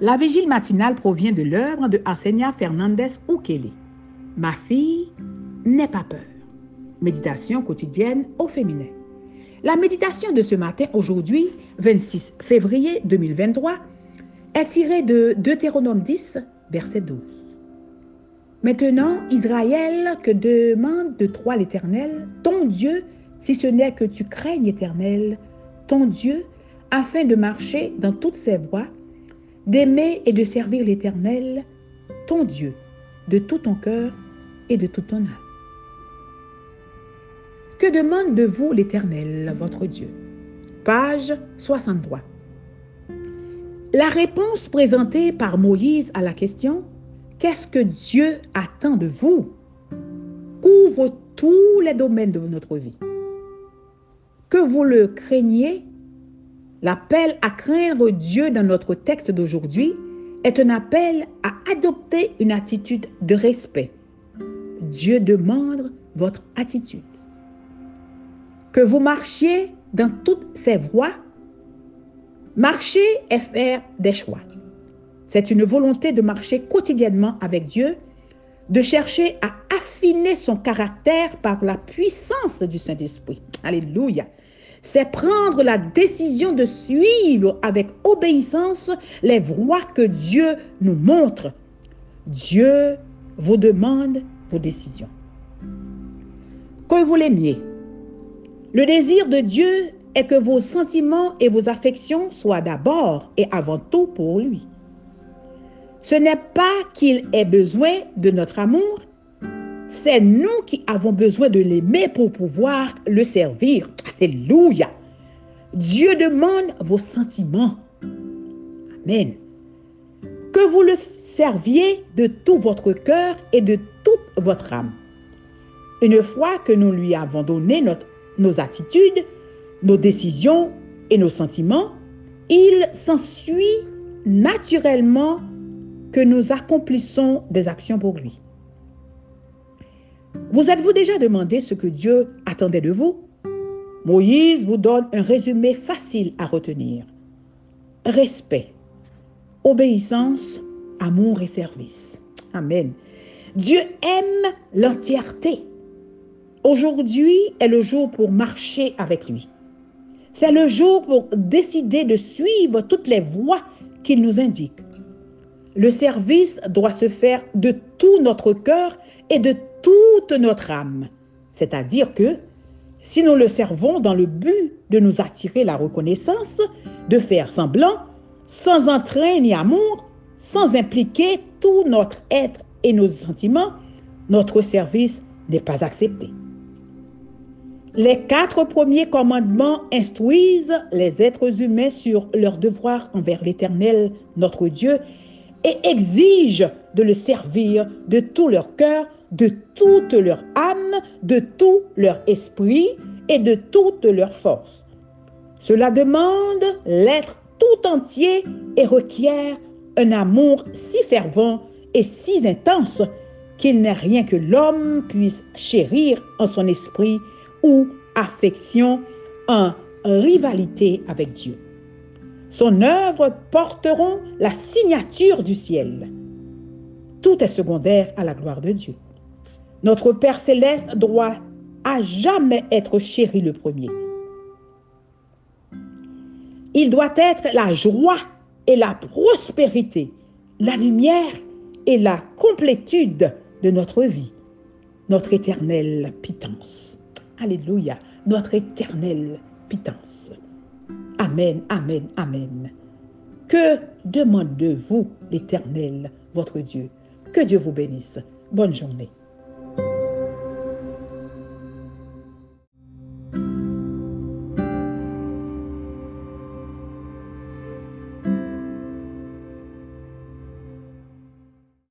La vigile matinale provient de l'œuvre de Arsenia Fernandez Ukele. Ma fille, n'aie pas peur. Méditation quotidienne au féminin. La méditation de ce matin, aujourd'hui, 26 février 2023, est tirée de Deutéronome 10, verset 12. Maintenant, Israël, que demande de toi l'Éternel, ton Dieu, si ce n'est que tu craignes l'Éternel, ton Dieu, afin de marcher dans toutes ses voies, d'aimer et de servir l'Éternel, ton Dieu, de tout ton cœur et de toute ton âme. Que demande de vous l'Éternel, votre Dieu? Page 63. La réponse présentée par Moïse à la question Qu'est-ce que Dieu attend de vous? couvre tous les domaines de notre vie. Que vous le craignez, l'appel à craindre Dieu dans notre texte d'aujourd'hui est un appel à adopter une attitude de respect. Dieu demande votre attitude. Que vous marchiez dans toutes ses voies. Marcher est faire des choix. C'est une volonté de marcher quotidiennement avec Dieu, de chercher à affiner son caractère par la puissance du Saint-Esprit. Alléluia. C'est prendre la décision de suivre avec obéissance les voies que Dieu nous montre. Dieu vous demande vos décisions. Que vous l'aimiez. Le désir de Dieu est que vos sentiments et vos affections soient d'abord et avant tout pour lui. Ce n'est pas qu'il ait besoin de notre amour, c'est nous qui avons besoin de l'aimer pour pouvoir le servir. Alléluia. Dieu demande vos sentiments. Amen. Que vous le serviez de tout votre cœur et de toute votre âme. Une fois que nous lui avons donné nos attitudes, nos décisions et nos sentiments, il s'ensuit naturellement que nous accomplissons des actions pour lui. Vous êtes-vous déjà demandé ce que Dieu attendait de vous? Moïse vous donne un résumé facile à retenir. Respect, obéissance, amour et service. Amen. Dieu aime l'entièreté. Aujourd'hui est le jour pour marcher avec lui. C'est le jour pour décider de suivre toutes les voies qu'il nous indique. Le service doit se faire de tout notre cœur et de toute notre âme. C'est-à-dire que si nous le servons dans le but de nous attirer la reconnaissance, de faire semblant, sans entrain ni amour, sans impliquer tout notre être et nos sentiments, notre service n'est pas accepté. Les quatre premiers commandements instruisent les êtres humains sur leur devoir envers l'Éternel, notre Dieu, et exigent de le servir de tout leur cœur, de toute leur âme, de tout leur esprit et de toute leur force. Cela demande l'être tout entier et requiert un amour si fervent et si intense qu'il n'est rien que l'homme puisse chérir en son esprit ou affection en rivalité avec Dieu. Son œuvre porteront la signature du ciel. Tout est secondaire à la gloire de Dieu. Notre Père céleste doit à jamais être chéri le premier. Il doit être la joie et la prospérité, la lumière et la complétude de notre vie, notre éternelle pitance. Alléluia, notre éternelle pitance. Amen, amen, amen. Que demande de vous l'Éternel, votre Dieu? Que Dieu vous bénisse. Bonne journée.